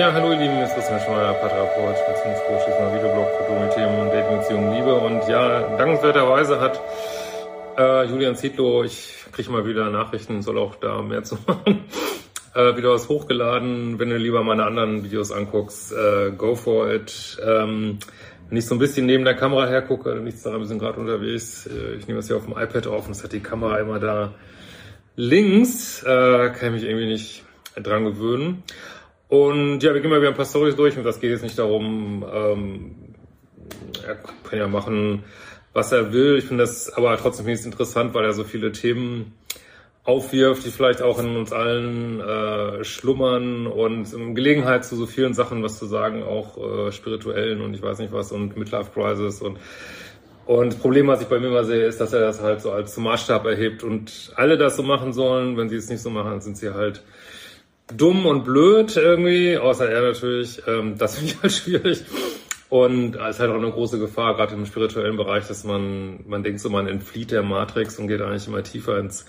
Ja, hallo ihr Lieben, es ist Christian Schmeier, Paartherapeut, Beziehungscoach, ist mal Videoblog für Themen, Dating, Beziehung, Liebe und ja, dankenswerterweise hat äh, Julian Zietlow, ich kriege mal wieder Nachrichten, soll auch da mehr zu machen, äh, wieder was hochgeladen. Wenn du lieber meine anderen Videos anguckst, äh, go for it. Ähm, wenn ich so ein bisschen neben der Kamera hergucke, nichts daran, wir sind gerade unterwegs, äh, ich nehme das hier auf dem iPad auf und es hat die Kamera immer da links, äh, kann ich mich irgendwie nicht dran gewöhnen. Und ja, wir gehen mal wieder ein paar Stories durch und das geht jetzt nicht darum, ähm, er kann ja machen, was er will. Ich finde das aber trotzdem finde interessant, weil er so viele Themen aufwirft, die vielleicht auch in uns allen äh, schlummern und Gelegenheit zu so vielen Sachen was zu sagen, auch äh, spirituellen und ich weiß nicht was und Midlife Crisis und und das Problem, was ich bei mir immer sehe, ist, dass er das halt so als Maßstab erhebt und alle das so machen sollen. Wenn sie es nicht so machen, sind sie halt dumm und blöd irgendwie, außer er natürlich. Ähm, das finde ich halt schwierig. Und es ist halt auch eine große Gefahr, gerade im spirituellen Bereich, dass man, man denkt so, man entflieht der Matrix und geht eigentlich immer tiefer ins,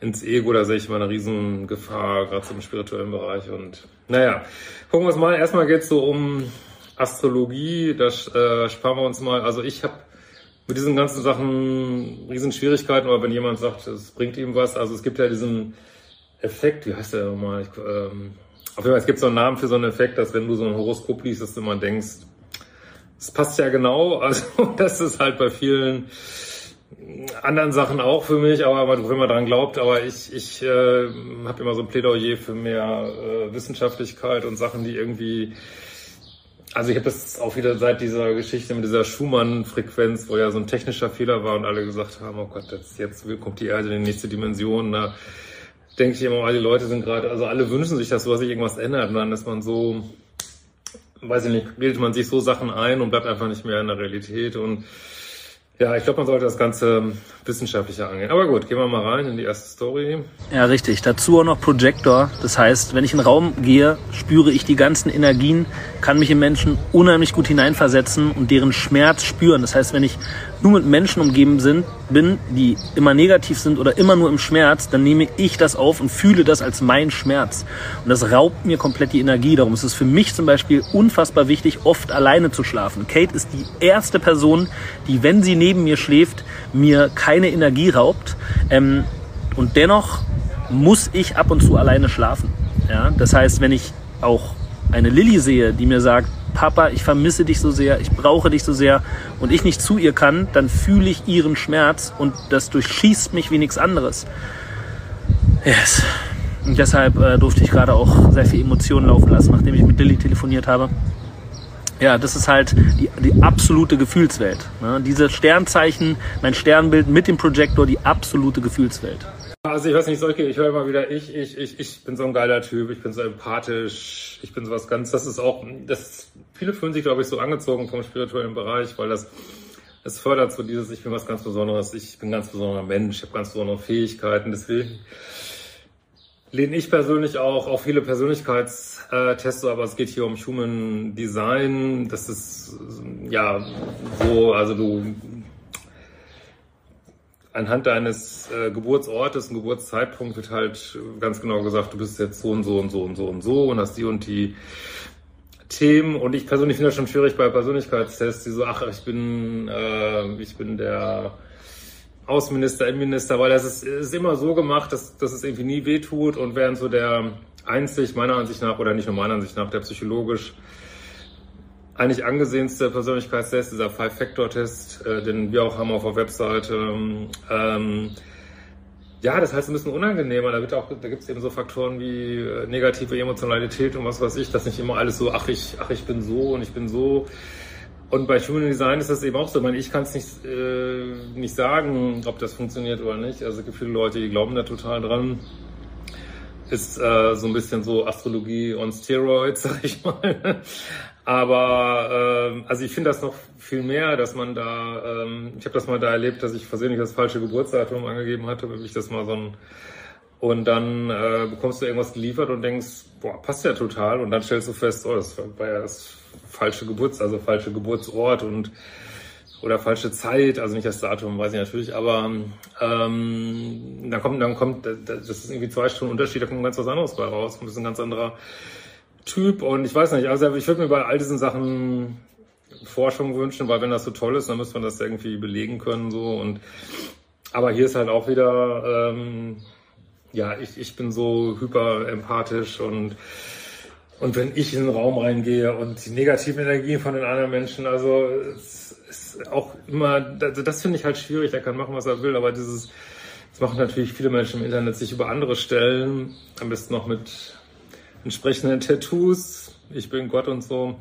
ins Ego. Da sehe ich immer eine riesen Gefahr, gerade so im spirituellen Bereich. Und naja, gucken wir uns mal. Erstmal geht es so um Astrologie. Das äh, sparen wir uns mal. Also ich habe mit diesen ganzen Sachen riesen Schwierigkeiten, aber wenn jemand sagt, es bringt ihm was, also es gibt ja diesen Effekt, wie heißt der nochmal? Ich, ähm, auf jeden Fall, es gibt so einen Namen für so einen Effekt, dass wenn du so ein Horoskop liest, dass du immer denkst, es passt ja genau. Also das ist halt bei vielen anderen Sachen auch für mich, aber wenn man daran glaubt, aber ich, ich äh, habe immer so ein Plädoyer für mehr äh, Wissenschaftlichkeit und Sachen, die irgendwie also ich habe das auch wieder seit dieser Geschichte mit dieser Schumann-Frequenz, wo ja so ein technischer Fehler war und alle gesagt haben, oh Gott, jetzt, jetzt kommt die Erde in die nächste Dimension. Da denke ich immer, alle Leute sind gerade, also alle wünschen sich, dass sowas sich irgendwas ändert dann ist man so weiß ich nicht, bildet man sich so Sachen ein und bleibt einfach nicht mehr in der Realität und ja, ich glaube, man sollte das Ganze wissenschaftlicher angehen. Aber gut, gehen wir mal rein in die erste Story. Ja, richtig. Dazu auch noch Projector. Das heißt, wenn ich in den Raum gehe, spüre ich die ganzen Energien, kann mich in Menschen unheimlich gut hineinversetzen und deren Schmerz spüren. Das heißt, wenn ich nur mit Menschen umgeben sind, bin, die immer negativ sind oder immer nur im Schmerz, dann nehme ich das auf und fühle das als mein Schmerz. Und das raubt mir komplett die Energie. Darum ist es für mich zum Beispiel unfassbar wichtig, oft alleine zu schlafen. Kate ist die erste Person, die, wenn sie neben mir schläft, mir keine Energie raubt. Ähm, und dennoch muss ich ab und zu alleine schlafen. Ja? Das heißt, wenn ich auch eine Lilly sehe, die mir sagt, Papa, ich vermisse dich so sehr, ich brauche dich so sehr und ich nicht zu ihr kann, dann fühle ich ihren Schmerz und das durchschießt mich wie nichts anderes. Yes. Und deshalb äh, durfte ich gerade auch sehr viel Emotionen laufen lassen, nachdem ich mit Lilly telefoniert habe. Ja, das ist halt die, die absolute Gefühlswelt. Ne? Diese Sternzeichen, mein Sternbild mit dem Projektor, die absolute Gefühlswelt. Also ich weiß nicht, solche, ich höre immer wieder, ich, ich, ich, ich bin so ein geiler Typ, ich bin so empathisch, ich bin sowas ganz, das ist auch, das, viele fühlen sich, glaube ich, so angezogen vom spirituellen Bereich, weil das, es fördert so dieses, ich bin was ganz Besonderes, ich bin ganz besonderer Mensch, ich habe ganz besondere Fähigkeiten, deswegen lehne ich persönlich auch auf viele Persönlichkeitstests, aber es geht hier um Human Design, das ist, ja, so, also du anhand deines äh, Geburtsortes und Geburtszeitpunkt wird halt ganz genau gesagt, du bist jetzt so und so und so und so und so und hast die und die Themen. Und ich persönlich finde das schon schwierig bei Persönlichkeitstests, die so, ach, ich bin, äh, ich bin der Außenminister, Innenminister, weil das ist, ist immer so gemacht, dass, dass es irgendwie nie wehtut und während so der einzig, meiner Ansicht nach, oder nicht nur meiner Ansicht nach, der psychologisch eigentlich angesehenste Persönlichkeitstest, dieser Five-Factor-Test, äh, den wir auch haben auf der Webseite. Ähm, ja, das heißt ein bisschen unangenehmer. Da wird auch, da gibt es eben so Faktoren wie äh, negative Emotionalität und was weiß ich, dass nicht immer alles so, ach ich, ach ich bin so und ich bin so. Und bei Human Design ist das eben auch so. Ich meine, ich kann es nicht, äh, nicht sagen, ob das funktioniert oder nicht. Also es gibt viele Leute, die glauben da total dran. Ist äh, so ein bisschen so Astrologie on Steroids, sag ich mal. Aber äh, also ich finde das noch viel mehr, dass man da, ähm, ich habe das mal da erlebt, dass ich versehentlich das falsche Geburtsdatum angegeben hatte, wenn ich das mal so ein und dann äh, bekommst du irgendwas geliefert und denkst, boah, passt ja total. Und dann stellst du fest, oh, das war ja das falsche Geburts, also falsche Geburtsort und oder falsche Zeit, also nicht das Datum, weiß ich natürlich, aber ähm, dann kommt, dann kommt, das ist irgendwie zwei Stunden Unterschied, da kommt ganz was anderes bei raus, das ist ein ganz anderer Typ und ich weiß nicht, also ich würde mir bei all diesen Sachen Forschung wünschen, weil wenn das so toll ist, dann müsste man das irgendwie belegen können so und aber hier ist halt auch wieder ähm, ja, ich, ich bin so hyper empathisch und und wenn ich in den Raum reingehe und die negativen Energien von den anderen Menschen, also es ist auch immer, also das finde ich halt schwierig, der kann machen, was er will, aber dieses, das machen natürlich viele Menschen im Internet, sich über andere stellen, am besten noch mit entsprechenden Tattoos, ich bin Gott und so.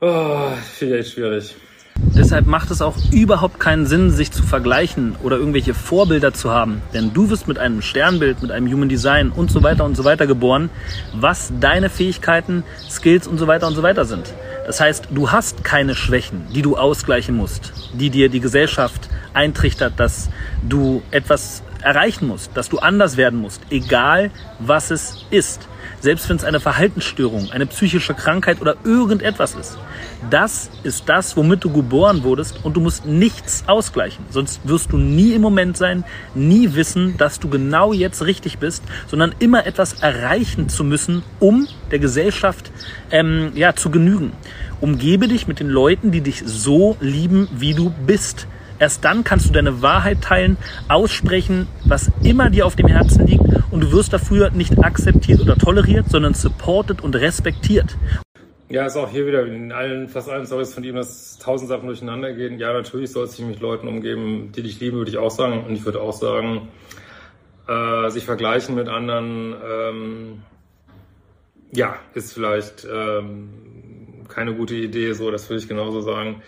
Oh, finde ich schwierig. Deshalb macht es auch überhaupt keinen Sinn, sich zu vergleichen oder irgendwelche Vorbilder zu haben. Denn du wirst mit einem Sternbild, mit einem Human Design und so weiter und so weiter geboren, was deine Fähigkeiten, Skills und so weiter und so weiter sind. Das heißt, du hast keine Schwächen, die du ausgleichen musst, die dir die Gesellschaft eintrichtert, dass du etwas erreichen musst, dass du anders werden musst, egal was es ist. Selbst wenn es eine Verhaltensstörung, eine psychische Krankheit oder irgendetwas ist. Das ist das, womit du geboren wurdest und du musst nichts ausgleichen. Sonst wirst du nie im Moment sein, nie wissen, dass du genau jetzt richtig bist, sondern immer etwas erreichen zu müssen, um der Gesellschaft ähm, ja, zu genügen. Umgebe dich mit den Leuten, die dich so lieben, wie du bist. Erst dann kannst du deine Wahrheit teilen, aussprechen, was immer dir auf dem Herzen liegt und du wirst dafür nicht akzeptiert oder toleriert, sondern supported und respektiert. Ja, ist auch hier wieder in allen, fast allen Stories von ihm, dass tausend Sachen durcheinander gehen. Ja, natürlich soll es sich mit Leuten umgeben, die dich lieben, würde ich auch sagen. Und ich würde auch sagen, äh, sich vergleichen mit anderen, ähm, ja, ist vielleicht ähm, keine gute Idee, so, das würde ich genauso sagen.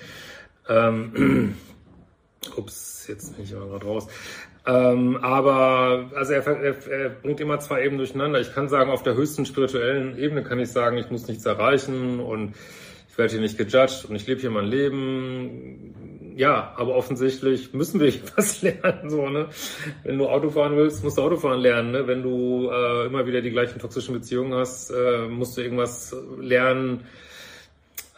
Ähm, ups, jetzt bin ich aber gerade raus. Ähm, aber also er, er, er bringt immer zwei Ebenen durcheinander. Ich kann sagen, auf der höchsten spirituellen Ebene kann ich sagen, ich muss nichts erreichen und ich werde hier nicht gejudged und ich lebe hier mein Leben. Ja, aber offensichtlich müssen wir was lernen. So, ne? Wenn du Auto fahren willst, musst du Autofahren lernen. Ne? Wenn du äh, immer wieder die gleichen toxischen Beziehungen hast, äh, musst du irgendwas lernen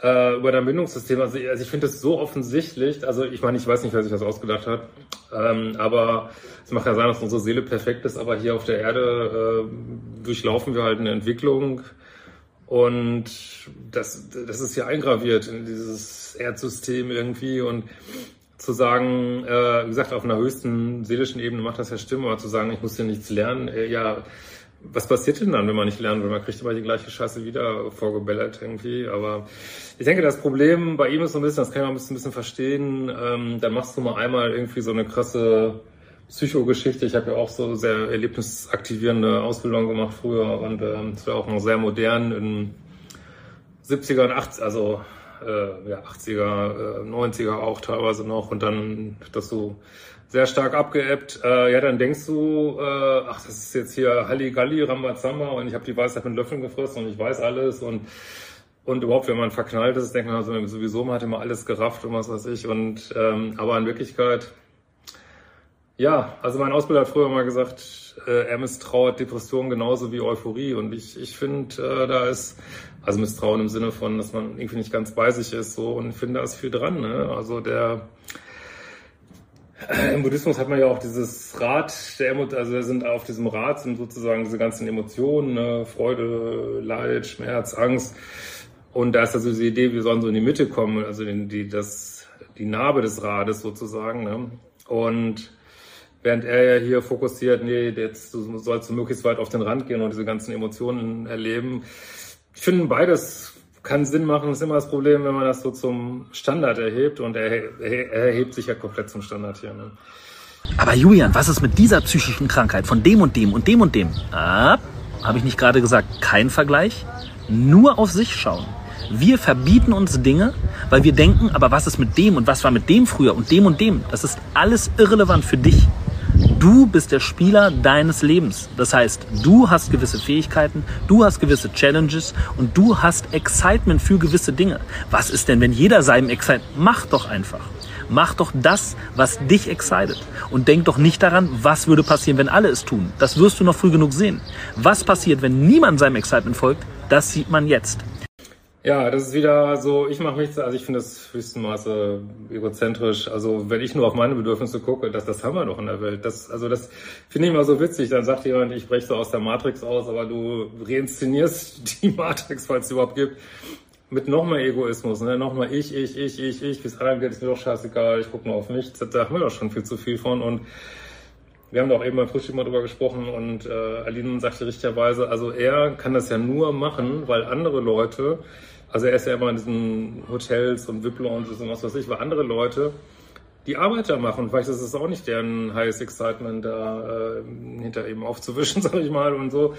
äh, über dein Bindungssystem. Also, also ich finde das so offensichtlich. Also ich meine, ich weiß nicht, wer sich das ausgedacht hat. Ähm, aber es mag ja sein, dass unsere Seele perfekt ist, aber hier auf der Erde äh, durchlaufen wir halt eine Entwicklung. Und das, das ist hier eingraviert in dieses Erdsystem irgendwie. Und zu sagen, äh, wie gesagt, auf einer höchsten seelischen Ebene macht das ja Stimme, aber zu sagen, ich muss hier nichts lernen, äh, ja, was passiert denn dann, wenn man nicht lernen will? Man kriegt immer die gleiche Scheiße wieder vorgebellert irgendwie. Aber ich denke, das Problem bei ihm ist so ein bisschen, das kann ein bisschen, ein bisschen verstehen, ähm, dann machst du mal einmal irgendwie so eine krasse Psychogeschichte. Ich habe ja auch so sehr erlebnisaktivierende Ausbildung gemacht früher und ähm, ähm, war auch noch sehr modern in 70er und 80 also äh, ja, 80er, äh, 90er auch teilweise noch und dann das so sehr stark abgeebbt. Äh, ja, dann denkst du, äh, ach, das ist jetzt hier Halligalli, Rambazamba und ich habe die Weisheit mit Löffeln gefressen und ich weiß alles und und überhaupt, wenn man verknallt ist, denkt man also sowieso, man hat immer alles gerafft und was weiß ich. Und ähm, aber in Wirklichkeit, ja, also mein Ausbilder hat früher mal gesagt, äh, er misstrauert Depressionen genauso wie Euphorie. Und ich, ich finde, äh, da ist, also Misstrauen im Sinne von, dass man irgendwie nicht ganz bei sich ist, so und ich finde, da ist viel dran. Ne? Also der im Buddhismus hat man ja auch dieses Rad, der Emo also sind auf diesem Rad sind sozusagen diese ganzen Emotionen, ne? Freude, Leid, Schmerz, Angst. Und da ist also diese Idee, wir sollen so in die Mitte kommen, also in die, das, die Narbe des Rades sozusagen. Ne? Und während er ja hier fokussiert, nee, jetzt sollst du möglichst weit auf den Rand gehen und diese ganzen Emotionen erleben. Ich finde beides kann Sinn machen, ist immer das Problem, wenn man das so zum Standard erhebt und er, er, er erhebt sich ja komplett zum Standard hier. Ne? Aber Julian, was ist mit dieser psychischen Krankheit von dem und dem und dem und dem? Ah, habe ich nicht gerade gesagt, kein Vergleich? Nur auf sich schauen. Wir verbieten uns Dinge, weil wir denken, aber was ist mit dem und was war mit dem früher und dem und dem? Das ist alles irrelevant für dich. Du bist der Spieler deines Lebens. Das heißt, du hast gewisse Fähigkeiten, du hast gewisse Challenges und du hast Excitement für gewisse Dinge. Was ist denn, wenn jeder seinem Excitement? Mach doch einfach. Mach doch das, was dich excited. Und denk doch nicht daran, was würde passieren, wenn alle es tun. Das wirst du noch früh genug sehen. Was passiert, wenn niemand seinem Excitement folgt, das sieht man jetzt. Ja, das ist wieder so, ich mache nichts, also ich finde das höchsten Maße egozentrisch. Also wenn ich nur auf meine Bedürfnisse gucke, das, das haben wir doch in der Welt. Das, also das finde ich immer so witzig. Dann sagt jemand, ich breche so aus der Matrix aus, aber du reinszenierst die Matrix, falls es überhaupt gibt, mit noch mehr Egoismus, ne? noch mal ich, ich, ich, ich, ich, bis anderen geht, ist mir doch scheißegal, ich gucke nur auf mich. Da haben wir doch schon viel zu viel von und wir haben doch eben beim Frühstück mal drüber gesprochen und äh, Aline sagte richtigerweise, also er kann das ja nur machen, weil andere Leute also er ist ja immer in diesen Hotels und VIP-Lounges und was weiß ich, weil andere Leute die Arbeiter machen. Vielleicht ist es auch nicht deren highest excitement, da äh, hinter ihm aufzuwischen, sag ich mal, und so.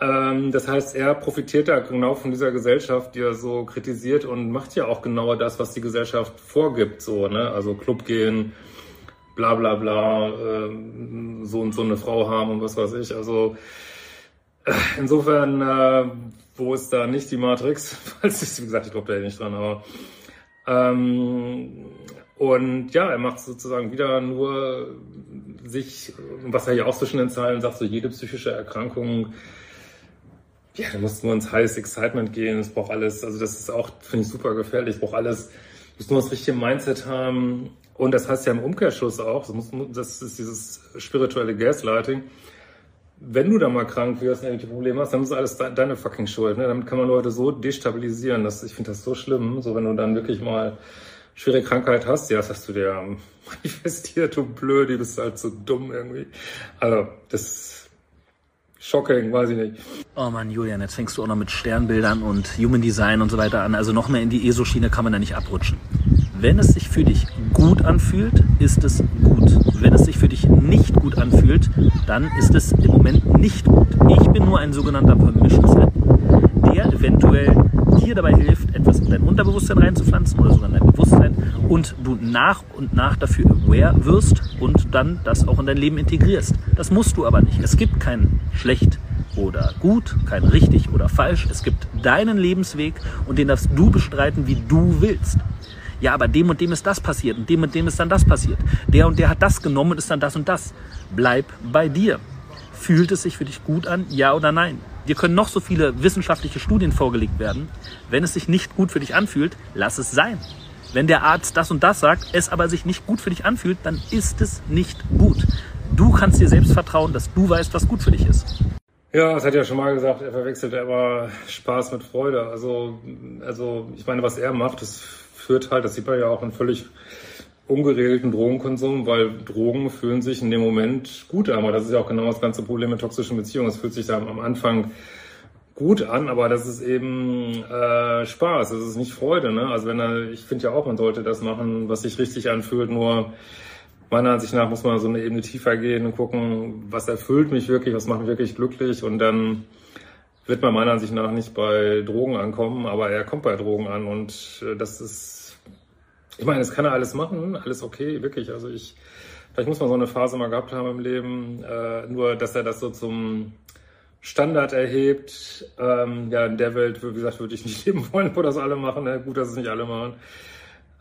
Ähm, das heißt, er profitiert da genau von dieser Gesellschaft, die er so kritisiert und macht ja auch genau das, was die Gesellschaft vorgibt, so, ne? Also Club gehen, bla bla bla, äh, so und so eine Frau haben und was weiß ich. Also äh, insofern äh, wo ist da nicht die Matrix? Falls ich, wie gesagt, ich glaube da nicht dran, aber ähm, und ja, er macht sozusagen wieder nur sich, was er hier auch zwischen den Zeilen sagt, so jede psychische Erkrankung, ja, da muss nur ins Highest Excitement gehen, es braucht alles, also das ist auch, finde ich, super gefährlich, braucht alles, muss nur das richtige Mindset haben. Und das heißt ja im Umkehrschluss auch, das ist dieses spirituelle Gaslighting, wenn du da mal krank wirst und irgendwelche Probleme hast, dann ist alles deine fucking Schuld. Ne? Damit kann man Leute so destabilisieren. dass ich finde das so schlimm. So, wenn du dann wirklich mal schwere Krankheit hast, ja, das hast du dir manifestiert, du blöd, du bist halt so dumm irgendwie. Also, das ist shocking, weiß ich nicht. Oh man, Julian, jetzt fängst du auch noch mit Sternbildern und Human Design und so weiter an. Also noch mehr in die ESO-Schiene kann man da nicht abrutschen. Wenn es sich für dich gut anfühlt, ist es gut. Wenn es sich für dich nicht gut anfühlt, dann ist es im Moment nicht gut. Ich bin nur ein sogenannter Permission Slip, der eventuell dir dabei hilft, etwas in dein Unterbewusstsein reinzupflanzen oder sogar in dein Bewusstsein und du nach und nach dafür aware wirst und dann das auch in dein Leben integrierst. Das musst du aber nicht. Es gibt kein schlecht oder gut, kein richtig oder falsch. Es gibt deinen Lebensweg und den darfst du bestreiten, wie du willst ja, aber dem und dem ist das passiert und dem und dem ist dann das passiert. Der und der hat das genommen und ist dann das und das. Bleib bei dir. Fühlt es sich für dich gut an? Ja oder nein? Dir können noch so viele wissenschaftliche Studien vorgelegt werden. Wenn es sich nicht gut für dich anfühlt, lass es sein. Wenn der Arzt das und das sagt, es aber sich nicht gut für dich anfühlt, dann ist es nicht gut. Du kannst dir selbst vertrauen, dass du weißt, was gut für dich ist. Ja, es hat ja schon mal gesagt, er verwechselt immer Spaß mit Freude. Also, also ich meine, was er macht, ist führt halt, das sieht man ja auch in völlig ungeregelten Drogenkonsum, weil Drogen fühlen sich in dem Moment gut an. Aber das ist ja auch genau das ganze Problem mit toxischen Beziehungen. Es fühlt sich da am Anfang gut an, aber das ist eben äh, Spaß, das ist nicht Freude. Ne? Also wenn er, ich finde ja auch, man sollte das machen, was sich richtig anfühlt, nur meiner Ansicht nach muss man so eine Ebene tiefer gehen und gucken, was erfüllt mich wirklich, was macht mich wirklich glücklich und dann wird man meiner Ansicht nach nicht bei Drogen ankommen, aber er kommt bei Drogen an und äh, das ist, ich meine, das kann er alles machen, alles okay, wirklich. Also ich, vielleicht muss man so eine Phase mal gehabt haben im Leben, äh, nur dass er das so zum Standard erhebt. Ähm, ja, in der Welt, wie gesagt, würde ich nicht leben wollen, wo das alle machen. Ne? Gut, dass es nicht alle machen.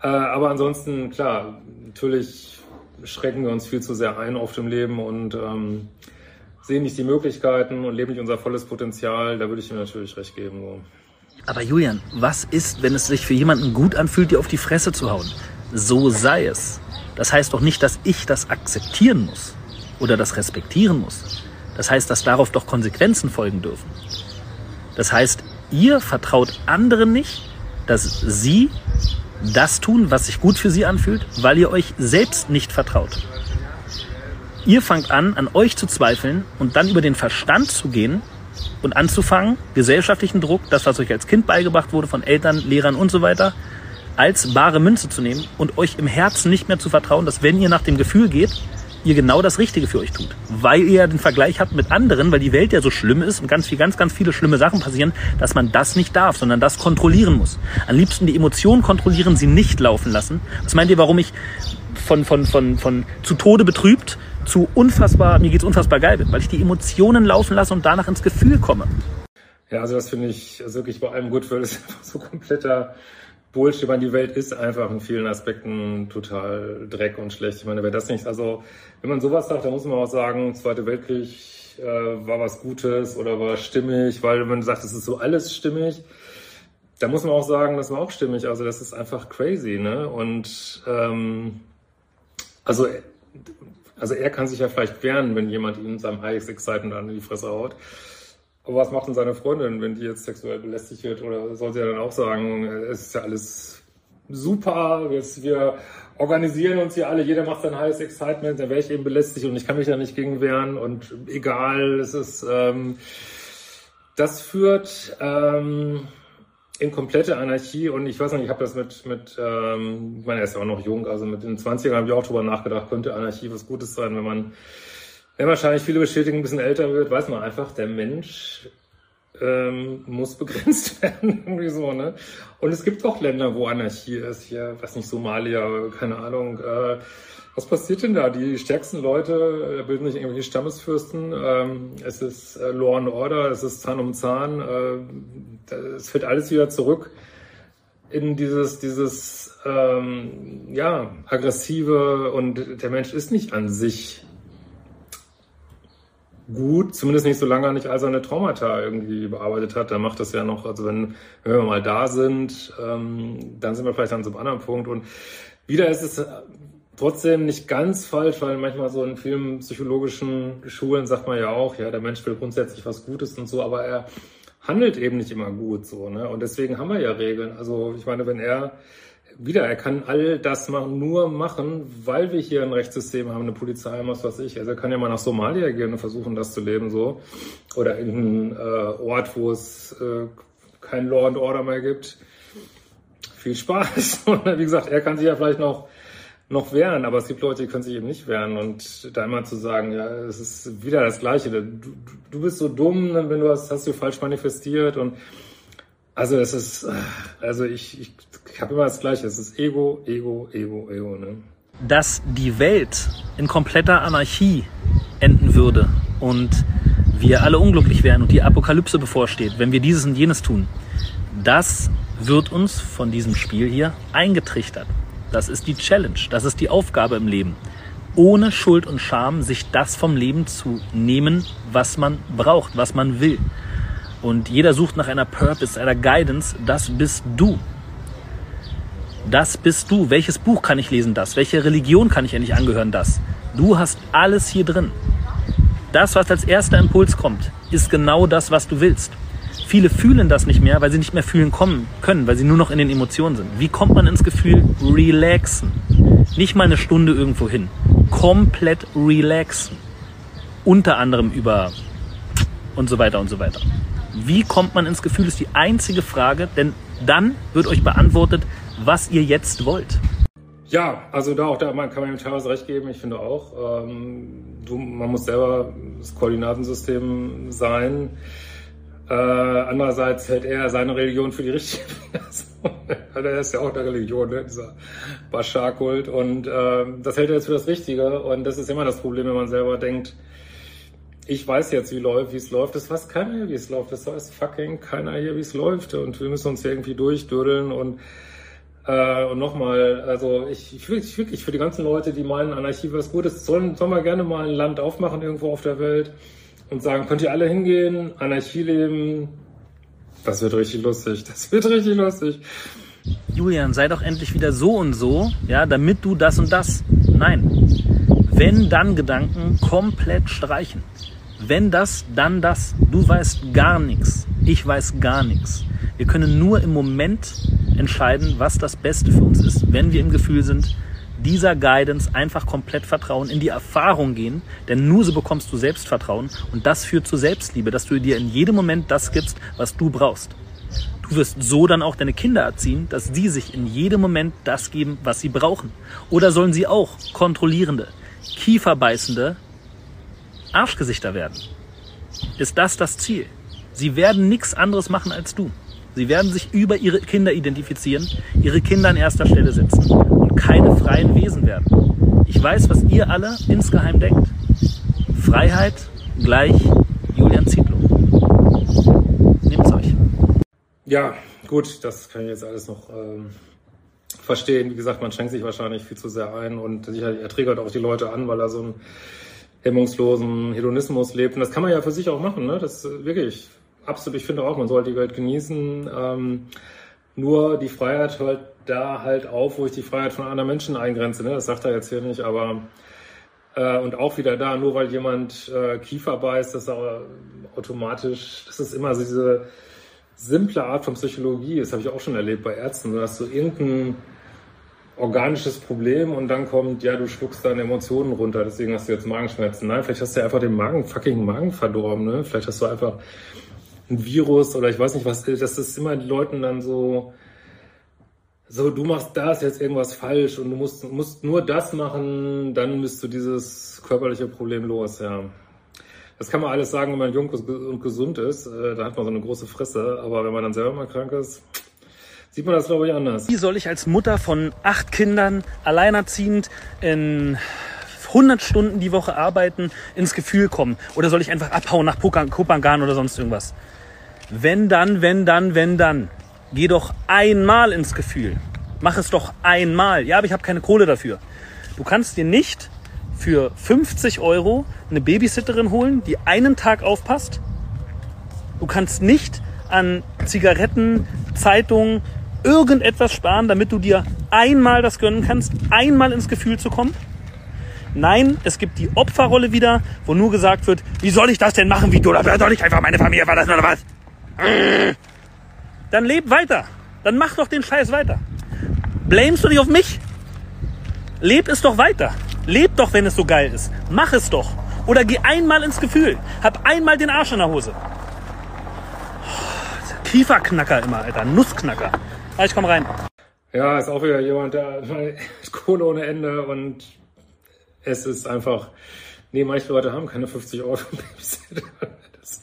Äh, aber ansonsten, klar, natürlich schrecken wir uns viel zu sehr ein auf dem Leben und ähm, sehen nicht die Möglichkeiten und leben nicht unser volles Potenzial, da würde ich ihm natürlich recht geben. So. Aber Julian, was ist, wenn es sich für jemanden gut anfühlt, dir auf die Fresse zu hauen? So sei es. Das heißt doch nicht, dass ich das akzeptieren muss oder das respektieren muss. Das heißt, dass darauf doch Konsequenzen folgen dürfen. Das heißt, ihr vertraut anderen nicht, dass sie das tun, was sich gut für sie anfühlt, weil ihr euch selbst nicht vertraut. Ihr fangt an, an euch zu zweifeln und dann über den Verstand zu gehen und anzufangen, gesellschaftlichen Druck, das, was euch als Kind beigebracht wurde von Eltern, Lehrern und so weiter, als bare Münze zu nehmen und euch im Herzen nicht mehr zu vertrauen, dass wenn ihr nach dem Gefühl geht, ihr genau das Richtige für euch tut. Weil ihr ja den Vergleich habt mit anderen, weil die Welt ja so schlimm ist und ganz viel, ganz, ganz viele schlimme Sachen passieren, dass man das nicht darf, sondern das kontrollieren muss. Am liebsten die Emotionen kontrollieren, sie nicht laufen lassen. Was meint ihr, warum ich von, von, von, von zu Tode betrübt zu unfassbar, mir geht's unfassbar geil bin? Weil ich die Emotionen laufen lasse und danach ins Gefühl komme. Ja, also das finde ich wirklich bei allem gut, weil es einfach so kompletter Bullshit. Ich die Welt ist einfach in vielen Aspekten total Dreck und schlecht. Ich meine, wer das nicht, also wenn man sowas sagt, dann muss man auch sagen, Zweite Weltkrieg äh, war was Gutes oder war stimmig, weil wenn man sagt, es ist so alles stimmig, da muss man auch sagen, das war auch stimmig. Also das ist einfach crazy, ne? Und ähm, also also er kann sich ja vielleicht wehren, wenn jemand ihm in seinem Highest Excitement an die Fresse haut. Aber was macht denn seine Freundin, wenn die jetzt sexuell belästigt wird? Oder soll sie ja dann auch sagen, es ist ja alles super, wir organisieren uns hier alle, jeder macht sein heißes Excitement, dann wäre ich eben belästigt und ich kann mich da nicht gegen wehren und egal, es ist, ähm, das führt ähm, in komplette Anarchie und ich weiß nicht, ich habe das mit, mit ähm, ich meine, er ist ja auch noch jung, also mit den 20ern habe ich auch drüber nachgedacht, könnte Anarchie was Gutes sein, wenn man wenn wahrscheinlich viele bestätigen, ein bisschen älter wird, weiß man einfach, der Mensch ähm, muss begrenzt werden, irgendwie so, ne? Und es gibt auch Länder, wo Anarchie ist, hier, was nicht, Somalia, keine Ahnung, äh, was passiert denn da? Die stärksten Leute äh, bilden sich irgendwelche Stammesfürsten. Ähm, es ist äh, Law and Order, es ist Zahn um Zahn. Äh, es fällt alles wieder zurück in dieses, dieses ähm, ja, aggressive und der Mensch ist nicht an sich gut, zumindest nicht so lange nicht all seine Traumata irgendwie bearbeitet hat. Dann macht das ja noch, also wenn, wenn wir mal da sind, ähm, dann sind wir vielleicht an so einem anderen Punkt. Und wieder ist es trotzdem nicht ganz falsch, weil manchmal so in vielen psychologischen Schulen sagt man ja auch, ja, der Mensch will grundsätzlich was Gutes und so, aber er handelt eben nicht immer gut so, ne? Und deswegen haben wir ja Regeln. Also ich meine, wenn er wieder, er kann all das machen, nur machen, weil wir hier ein Rechtssystem haben, eine Polizei, was weiß ich. Also er kann ja mal nach Somalia gehen und versuchen, das zu leben so. Oder in einen äh, Ort, wo es äh, kein Law and Order mehr gibt. Viel Spaß. Wie gesagt, er kann sich ja vielleicht noch noch wehren, aber es gibt Leute, die können sich eben nicht wehren und da immer zu sagen, ja, es ist wieder das Gleiche. Du, du bist so dumm, wenn du hast, hast du falsch manifestiert und also es ist, also ich, ich, ich habe immer das Gleiche. Es ist Ego, Ego, Ego, Ego. Ne? Dass die Welt in kompletter Anarchie enden würde und wir alle unglücklich wären und die Apokalypse bevorsteht, wenn wir dieses und jenes tun, das wird uns von diesem Spiel hier eingetrichtert. Das ist die Challenge, das ist die Aufgabe im Leben. Ohne Schuld und Scham sich das vom Leben zu nehmen, was man braucht, was man will. Und jeder sucht nach einer Purpose, einer Guidance. Das bist du. Das bist du. Welches Buch kann ich lesen? Das. Welche Religion kann ich endlich angehören? Das. Du hast alles hier drin. Das, was als erster Impuls kommt, ist genau das, was du willst. Viele fühlen das nicht mehr, weil sie nicht mehr fühlen kommen können, weil sie nur noch in den Emotionen sind. Wie kommt man ins Gefühl relaxen? Nicht mal eine Stunde irgendwo hin. Komplett relaxen. Unter anderem über und so weiter und so weiter. Wie kommt man ins Gefühl, ist die einzige Frage, denn dann wird euch beantwortet, was ihr jetzt wollt. Ja, also da auch da man kann man ihm teilweise recht geben. Ich finde auch, ähm, du, man muss selber das Koordinatensystem sein. Äh, andererseits hält er seine Religion für die richtige. also, er ist ja auch eine Religion, ne? dieser Bashar-Kult. Und äh, das hält er jetzt für das Richtige. Und das ist immer das Problem, wenn man selber denkt, ich weiß jetzt, wie läuft, wie es läuft. Das weiß keiner, wie es läuft. Das weiß fucking keiner hier, wie es läuft. Und wir müssen uns irgendwie durchdürdeln und äh, und nochmal, also ich, ich wirklich für die ganzen Leute, die meinen, Anarchie was Gutes, sollen, sollen wir gerne mal ein Land aufmachen irgendwo auf der Welt und sagen, könnt ihr alle hingehen, Anarchie leben. Das wird richtig lustig. Das wird richtig lustig. Julian, sei doch endlich wieder so und so, ja, damit du das und das. Nein. Wenn dann Gedanken komplett streichen. Wenn das, dann das. Du weißt gar nichts. Ich weiß gar nichts. Wir können nur im Moment entscheiden, was das Beste für uns ist. Wenn wir im Gefühl sind, dieser Guidance einfach komplett vertrauen, in die Erfahrung gehen, denn nur so bekommst du Selbstvertrauen und das führt zu Selbstliebe, dass du dir in jedem Moment das gibst, was du brauchst. Du wirst so dann auch deine Kinder erziehen, dass sie sich in jedem Moment das geben, was sie brauchen. Oder sollen sie auch kontrollierende, kieferbeißende Arschgesichter werden. Ist das das Ziel? Sie werden nichts anderes machen als du. Sie werden sich über ihre Kinder identifizieren, ihre Kinder an erster Stelle setzen keine freien Wesen werden. Ich weiß, was ihr alle insgeheim denkt. Freiheit gleich Julian Zietlow. Nehmt's euch. Ja, gut, das kann ich jetzt alles noch ähm, verstehen. Wie gesagt, man schenkt sich wahrscheinlich viel zu sehr ein und sicherlich, er triggert auch die Leute an, weil er so einen hemmungslosen Hedonismus lebt. Und das kann man ja für sich auch machen, ne? Das ist wirklich absolut, ich finde auch, man sollte die Welt genießen. Ähm, nur die Freiheit hört da halt auf, wo ich die Freiheit von anderen Menschen eingrenze. Ne? Das sagt er jetzt hier nicht, aber äh, und auch wieder da, nur weil jemand äh, Kiefer beißt, das ist aber automatisch, das ist immer so diese simple Art von Psychologie, das habe ich auch schon erlebt bei Ärzten, du hast so irgendein organisches Problem und dann kommt, ja, du schluckst deine Emotionen runter, deswegen hast du jetzt Magenschmerzen. Nein, vielleicht hast du einfach den Magen, fucking Magen verdorben, ne? Vielleicht hast du einfach ein Virus oder ich weiß nicht was, das ist immer den Leuten dann so, so, du machst das jetzt irgendwas falsch und du musst, musst nur das machen, dann bist du dieses körperliche Problem los, ja. Das kann man alles sagen, wenn man jung und gesund ist, äh, da hat man so eine große Fresse, aber wenn man dann selber mal krank ist, sieht man das, glaube ich, anders. Wie soll ich als Mutter von acht Kindern alleinerziehend in 100 Stunden die Woche arbeiten, ins Gefühl kommen? Oder soll ich einfach abhauen nach Kopangan oder sonst irgendwas? Wenn dann, wenn dann, wenn dann. Geh doch einmal ins Gefühl. Mach es doch einmal. Ja, aber ich habe keine Kohle dafür. Du kannst dir nicht für 50 Euro eine Babysitterin holen, die einen Tag aufpasst. Du kannst nicht an Zigaretten, Zeitungen, irgendetwas sparen, damit du dir einmal das gönnen kannst, einmal ins Gefühl zu kommen. Nein, es gibt die Opferrolle wieder, wo nur gesagt wird, wie soll ich das denn machen, wie du, oder soll ich einfach meine Familie verlassen oder was? Dann leb weiter. Dann mach doch den Scheiß weiter. Blamest du dich auf mich? Leb es doch weiter. Leb doch, wenn es so geil ist. Mach es doch. Oder geh einmal ins Gefühl. Hab einmal den Arsch in der Hose. Kieferknacker immer, Alter. Nussknacker. Ich komm rein. Ja, ist auch wieder jemand, der Kohle ohne Ende und es ist einfach, nee, manche Leute haben keine 50 Euro Babysitter. Das,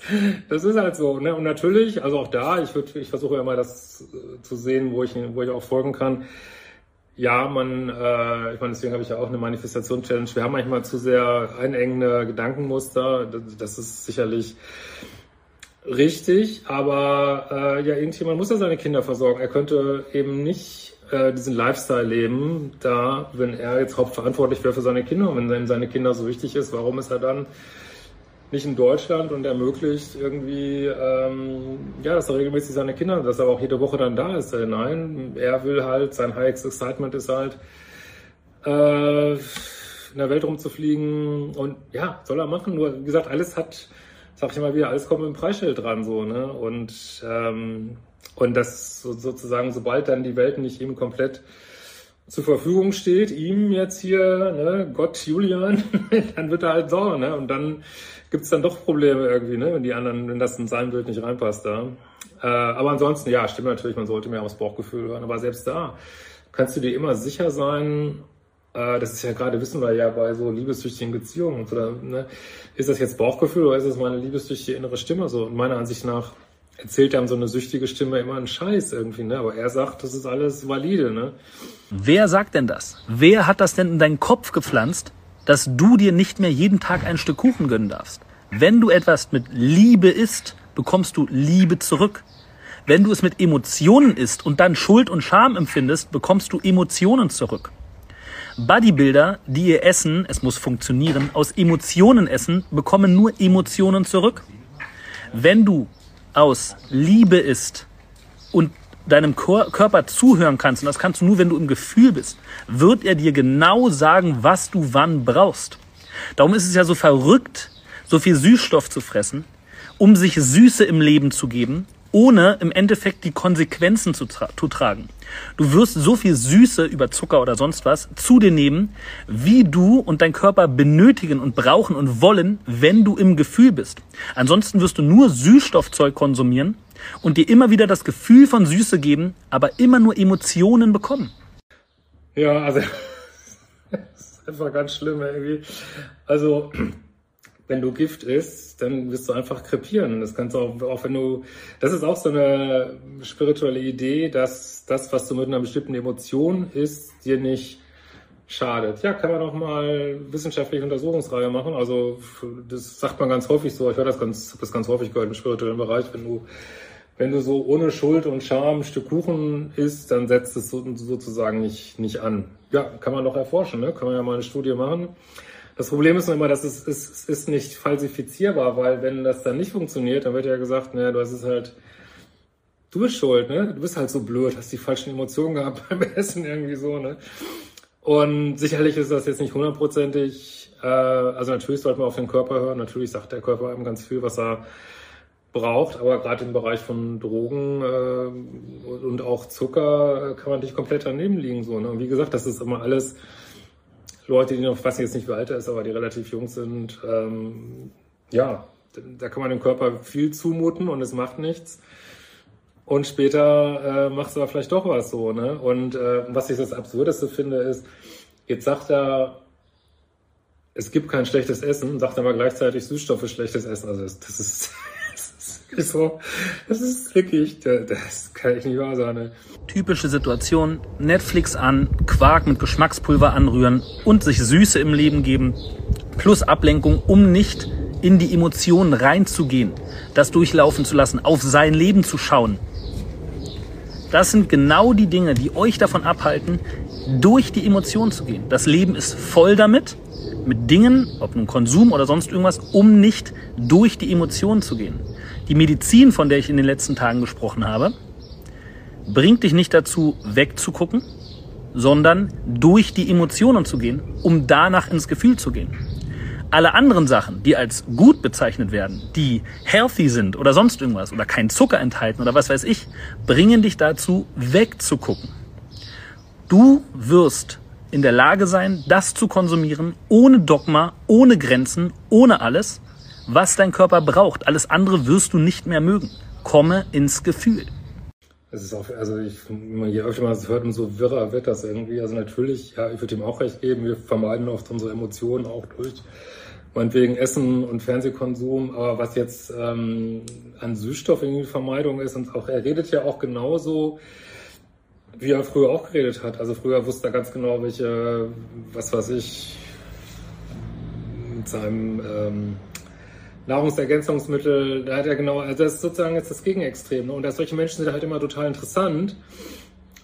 das ist halt so. Ne? Und natürlich, also auch da, ich, ich versuche immer das äh, zu sehen, wo ich, wo ich auch folgen kann. Ja, man, äh, ich meine, deswegen habe ich ja auch eine Manifestation-Challenge. Wir haben manchmal zu sehr einengende Gedankenmuster. Das, das ist sicherlich richtig, aber äh, ja, irgendjemand muss ja seine Kinder versorgen. Er könnte eben nicht äh, diesen Lifestyle leben, da, wenn er jetzt hauptverantwortlich wäre für seine Kinder und wenn seine Kinder so wichtig ist, warum ist er dann nicht in Deutschland und ermöglicht irgendwie, ähm, ja, dass er regelmäßig seine Kinder, dass er auch jede Woche dann da ist. Äh, nein, er will halt, sein Highest Excitement ist halt, äh, in der Welt rumzufliegen und ja, soll er machen. Nur, wie gesagt, alles hat, sag ich immer wieder, alles kommt mit dem Preisschild dran, so, ne, und, ähm, und das sozusagen, sobald dann die Welt nicht ihm komplett zur Verfügung steht, ihm jetzt hier, ne, Gott Julian, dann wird er halt sauer, ne? Und dann gibt's dann doch Probleme irgendwie, ne, wenn die anderen, wenn das in sein Bild nicht reinpasst da. Äh, aber ansonsten, ja, stimmt natürlich, man sollte mehr aufs Bauchgefühl hören. Aber selbst da kannst du dir immer sicher sein, äh, das ist ja gerade, wissen wir ja, bei so liebessüchtigen Beziehungen, oder, ne, ist das jetzt Bauchgefühl oder ist es meine liebessüchtige innere Stimme so? Meiner Ansicht nach erzählt einem so eine süchtige Stimme immer einen Scheiß irgendwie, ne? Aber er sagt, das ist alles valide, ne? Wer sagt denn das? Wer hat das denn in deinen Kopf gepflanzt, dass du dir nicht mehr jeden Tag ein Stück Kuchen gönnen darfst? Wenn du etwas mit Liebe isst, bekommst du Liebe zurück. Wenn du es mit Emotionen isst und dann Schuld und Scham empfindest, bekommst du Emotionen zurück. Bodybuilder, die ihr Essen, es muss funktionieren, aus Emotionen essen, bekommen nur Emotionen zurück. Wenn du aus Liebe isst und deinem Körper zuhören kannst, und das kannst du nur, wenn du im Gefühl bist, wird er dir genau sagen, was du wann brauchst. Darum ist es ja so verrückt, so viel Süßstoff zu fressen, um sich Süße im Leben zu geben, ohne im Endeffekt die Konsequenzen zu, tra zu, tragen. Du wirst so viel Süße über Zucker oder sonst was zu dir nehmen, wie du und dein Körper benötigen und brauchen und wollen, wenn du im Gefühl bist. Ansonsten wirst du nur Süßstoffzeug konsumieren und dir immer wieder das Gefühl von Süße geben, aber immer nur Emotionen bekommen. Ja, also ist einfach ganz schlimm irgendwie. Also, wenn du Gift isst, dann wirst du einfach krepieren. Das kannst auch, auch wenn du, das ist auch so eine spirituelle Idee, dass das, was du mit einer bestimmten Emotion isst, dir nicht schadet. Ja, kann man auch mal wissenschaftliche Untersuchungsreihe machen. Also das sagt man ganz häufig so. Ich höre das ganz, das ganz häufig gehört im spirituellen Bereich. Wenn du, wenn du so ohne Schuld und Scham ein Stück Kuchen isst, dann setzt es so, sozusagen nicht, nicht an. Ja, kann man doch erforschen. Ne? Kann man ja mal eine Studie machen. Das Problem ist nur immer, dass es, es, es ist nicht falsifizierbar, weil wenn das dann nicht funktioniert, dann wird ja gesagt, naja, du hast es halt, du bist schuld, ne? Du bist halt so blöd, hast die falschen Emotionen gehabt beim Essen irgendwie so, ne? Und sicherlich ist das jetzt nicht hundertprozentig, äh, also natürlich sollte man auf den Körper hören, natürlich sagt der Körper einem ganz viel, was er braucht, aber gerade im Bereich von Drogen äh, und auch Zucker äh, kann man nicht komplett daneben liegen. So, ne? Und wie gesagt, das ist immer alles Leute, die noch, weiß jetzt nicht, wie alt er ist, aber die relativ jung sind, ähm, ja, da kann man dem Körper viel zumuten und es macht nichts. Und später äh, macht es aber vielleicht doch was so, ne? Und äh, was ich das Absurdeste finde, ist, jetzt sagt er, es gibt kein schlechtes Essen, sagt er mal gleichzeitig Süßstoffe schlechtes Essen. Also das, das ist so, das ist wirklich, das kann ich nicht wahr sein. Ne? Typische Situation, Netflix an, Quark mit Geschmackspulver anrühren und sich Süße im Leben geben, plus Ablenkung, um nicht in die Emotionen reinzugehen, das durchlaufen zu lassen, auf sein Leben zu schauen. Das sind genau die Dinge, die euch davon abhalten, durch die Emotionen zu gehen. Das Leben ist voll damit, mit Dingen, ob nun Konsum oder sonst irgendwas, um nicht durch die Emotionen zu gehen. Die Medizin, von der ich in den letzten Tagen gesprochen habe, bringt dich nicht dazu, wegzugucken, sondern durch die Emotionen zu gehen, um danach ins Gefühl zu gehen. Alle anderen Sachen, die als gut bezeichnet werden, die healthy sind oder sonst irgendwas oder kein Zucker enthalten oder was weiß ich, bringen dich dazu, wegzugucken. Du wirst in der Lage sein, das zu konsumieren, ohne Dogma, ohne Grenzen, ohne alles, was dein Körper braucht. Alles andere wirst du nicht mehr mögen. Komme ins Gefühl. Es ist auch, also ich, je öfter man es hört, umso wirrer wird das irgendwie. Also natürlich, ja, ich würde ihm auch recht geben, wir vermeiden oft unsere Emotionen auch durch meinetwegen Essen und Fernsehkonsum, aber was jetzt ähm, an Süßstoff irgendwie Vermeidung ist und auch er redet ja auch genauso, wie er früher auch geredet hat. Also früher wusste er ganz genau, welche, was weiß ich, mit seinem ähm, Nahrungsergänzungsmittel, da hat er genau, also das ist sozusagen jetzt das Gegenextrem. Ne? Und dass solche Menschen sind halt immer total interessant,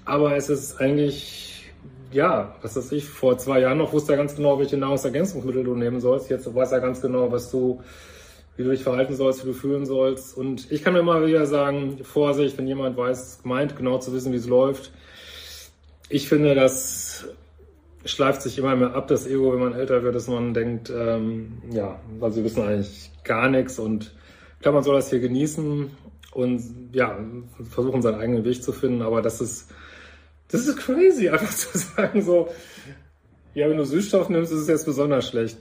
aber es ist eigentlich, ja, was weiß ich, vor zwei Jahren noch wusste er ganz genau, welche Nahrungsergänzungsmittel du nehmen sollst. Jetzt weiß er ganz genau, was du, wie du dich verhalten sollst, wie du fühlen sollst. Und ich kann mir immer wieder sagen, Vorsicht, wenn jemand weiß, meint, genau zu wissen, wie es läuft. Ich finde, dass schleift sich immer mehr ab, das Ego, wenn man älter wird, dass man denkt, ähm, ja, also wir wissen eigentlich gar nichts und klar, man soll das hier genießen und ja, versuchen seinen eigenen Weg zu finden, aber das ist, das ist crazy, einfach zu sagen so, ja, wenn du Süßstoff nimmst, ist es jetzt besonders schlecht.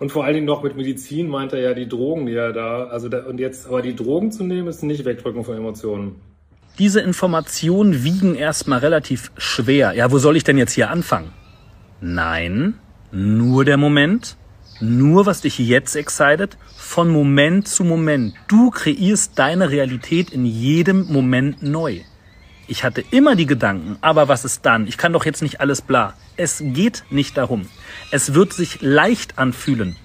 Und vor allen Dingen noch mit Medizin meint er ja die Drogen, die er da, also da, und jetzt, aber die Drogen zu nehmen, ist nicht Wegdrücken von Emotionen. Diese Informationen wiegen erstmal relativ schwer. Ja, wo soll ich denn jetzt hier anfangen? Nein, nur der Moment, nur was dich jetzt excited, von Moment zu Moment. Du kreierst deine Realität in jedem Moment neu. Ich hatte immer die Gedanken, aber was ist dann? Ich kann doch jetzt nicht alles bla. Es geht nicht darum. Es wird sich leicht anfühlen.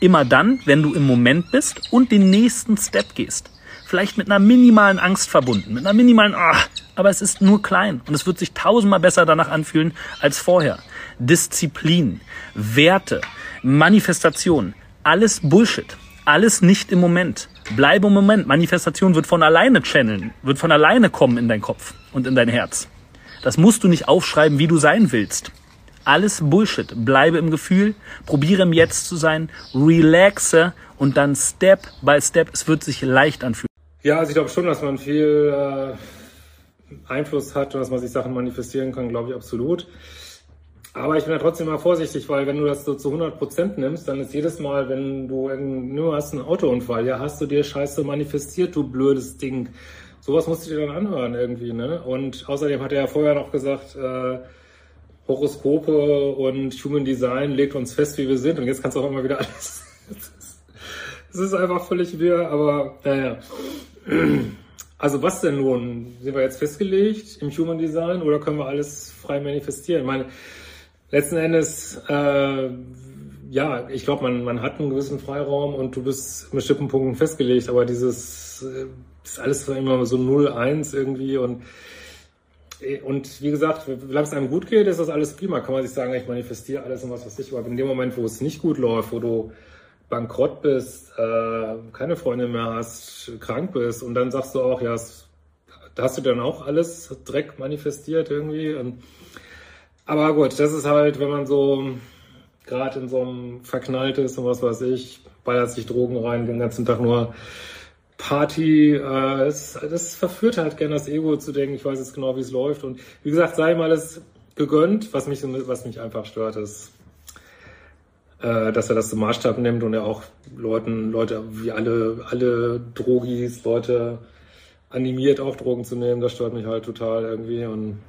Immer dann, wenn du im Moment bist und den nächsten Step gehst vielleicht mit einer minimalen Angst verbunden, mit einer minimalen, oh, aber es ist nur klein und es wird sich tausendmal besser danach anfühlen als vorher. Disziplin, Werte, Manifestation, alles Bullshit, alles nicht im Moment. Bleibe im Moment. Manifestation wird von alleine channeln, wird von alleine kommen in dein Kopf und in dein Herz. Das musst du nicht aufschreiben, wie du sein willst. Alles Bullshit. Bleibe im Gefühl, probiere im Jetzt zu sein, relaxe und dann Step by Step. Es wird sich leicht anfühlen. Ja, also ich glaube schon, dass man viel äh, Einfluss hat und dass man sich Sachen manifestieren kann, glaube ich absolut. Aber ich bin ja trotzdem mal vorsichtig, weil wenn du das so zu 100 Prozent nimmst, dann ist jedes Mal, wenn du nur hast einen Autounfall, ja, hast du dir Scheiße manifestiert, du blödes Ding. Sowas musst du dir dann anhören irgendwie, ne? Und außerdem hat er ja vorher noch gesagt, äh, Horoskope und Human Design legt uns fest, wie wir sind. Und jetzt kannst du auch immer wieder alles. Es ist einfach völlig wirr, aber naja. Also was denn nun? Sind wir jetzt festgelegt im Human Design oder können wir alles frei manifestieren? Ich meine, letzten Endes, äh, ja, ich glaube, man, man hat einen gewissen Freiraum und du bist mit bestimmten Punkten festgelegt, aber dieses äh, ist alles immer so 0-1 irgendwie und und wie gesagt, solange es einem gut geht, ist das alles prima. Kann man sich sagen, ich manifestiere alles und was weiß ich. Aber in dem Moment, wo es nicht gut läuft, wo du bankrott bist, äh, keine Freunde mehr hast, krank bist und dann sagst du auch, ja, da hast du dann auch alles Dreck manifestiert irgendwie. Und, aber gut, das ist halt, wenn man so gerade in so einem verknallt ist und was weiß ich, ballert sich Drogen rein, den ganzen Tag nur Party, äh, es, das verführt halt gerne das Ego zu denken, ich weiß jetzt genau, wie es läuft. Und wie gesagt, sei ihm alles gegönnt, was mich, was mich einfach stört, ist, äh, dass er das zum Maßstab nimmt und er auch Leuten, Leute wie alle, alle Drogis, Leute animiert, auch Drogen zu nehmen. Das stört mich halt total irgendwie. Und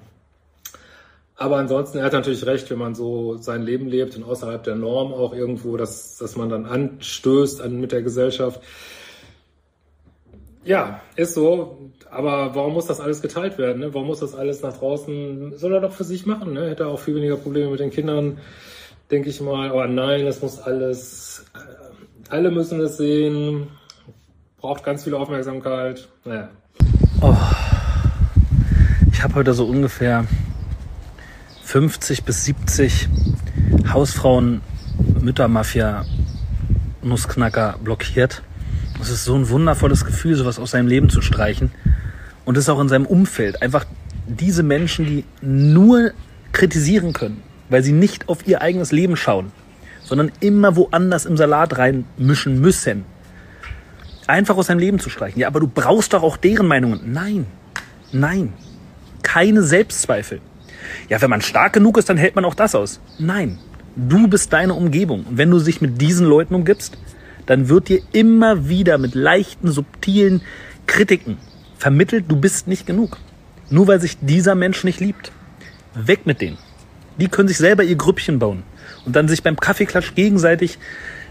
aber ansonsten, er hat natürlich recht, wenn man so sein Leben lebt und außerhalb der Norm auch irgendwo, dass, dass man dann anstößt an, mit der Gesellschaft. Ja, ist so. Aber warum muss das alles geteilt werden? Ne? Warum muss das alles nach draußen? Soll er doch für sich machen. Ne? Hätte auch viel weniger Probleme mit den Kindern, denke ich mal. Aber nein, das muss alles. Äh, alle müssen es sehen. Braucht ganz viel Aufmerksamkeit. Naja. Oh. Ich habe heute so ungefähr 50 bis 70 Hausfrauen, Müttermafia, Nussknacker blockiert. Es ist so ein wundervolles Gefühl, sowas aus seinem Leben zu streichen. Und es ist auch in seinem Umfeld. Einfach diese Menschen, die nur kritisieren können, weil sie nicht auf ihr eigenes Leben schauen, sondern immer woanders im Salat reinmischen müssen. Einfach aus seinem Leben zu streichen. Ja, aber du brauchst doch auch deren Meinungen. Nein, nein. Keine Selbstzweifel. Ja, wenn man stark genug ist, dann hält man auch das aus. Nein, du bist deine Umgebung. Und wenn du dich mit diesen Leuten umgibst, dann wird dir immer wieder mit leichten, subtilen Kritiken vermittelt, du bist nicht genug. Nur weil sich dieser Mensch nicht liebt. Weg mit denen. Die können sich selber ihr Grüppchen bauen und dann sich beim Kaffeeklatsch gegenseitig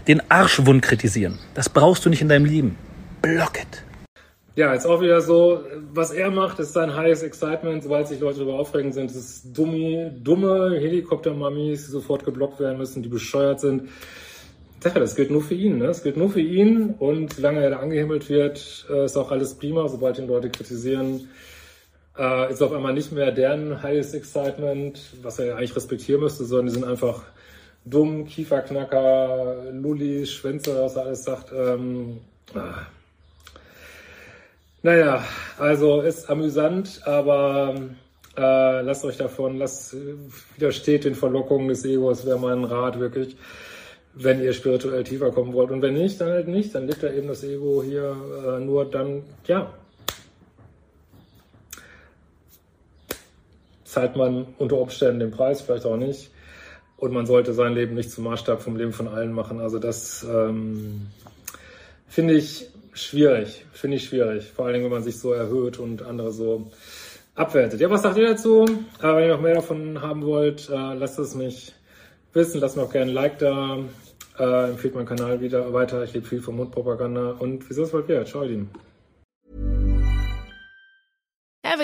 den Arschwund kritisieren. Das brauchst du nicht in deinem Leben. Block it. Ja, ist auch wieder so, was er macht, ist sein highest excitement, sobald sich Leute darüber aufregen sind. Es ist dumme, dumme Helikopter-Mamis, die sofort geblockt werden müssen, die bescheuert sind. Ja, das gilt nur für ihn. Ne? Das gilt nur für ihn und solange er da angehimmelt wird, äh, ist auch alles prima. Sobald ihn Leute kritisieren, äh, ist auf einmal nicht mehr deren highest excitement, was er ja eigentlich respektieren müsste, sondern die sind einfach dumm, Kieferknacker, Lulli, Schwänze, was er alles sagt. Ähm, ah. Naja, also ist amüsant, aber äh, lasst euch davon, lasst widersteht den Verlockungen des Egos, wäre mein Rat wirklich, wenn ihr spirituell tiefer kommen wollt. Und wenn nicht, dann halt nicht, dann liegt da eben das Ego hier äh, nur dann, ja, zahlt man unter Umständen den Preis, vielleicht auch nicht. Und man sollte sein Leben nicht zum Maßstab vom Leben von allen machen. Also das ähm, finde ich schwierig, finde ich schwierig. Vor allen Dingen, wenn man sich so erhöht und andere so abwertet. Ja, was sagt ihr dazu? Äh, wenn ihr noch mehr davon haben wollt, äh, lasst es mich wissen. Lasst mir auch gerne ein Like da. Äh, empfiehlt meinen Kanal wieder weiter. Ich lebe viel vom Mundpropaganda. Und wieso es bald wieder? Ciao, Lieben.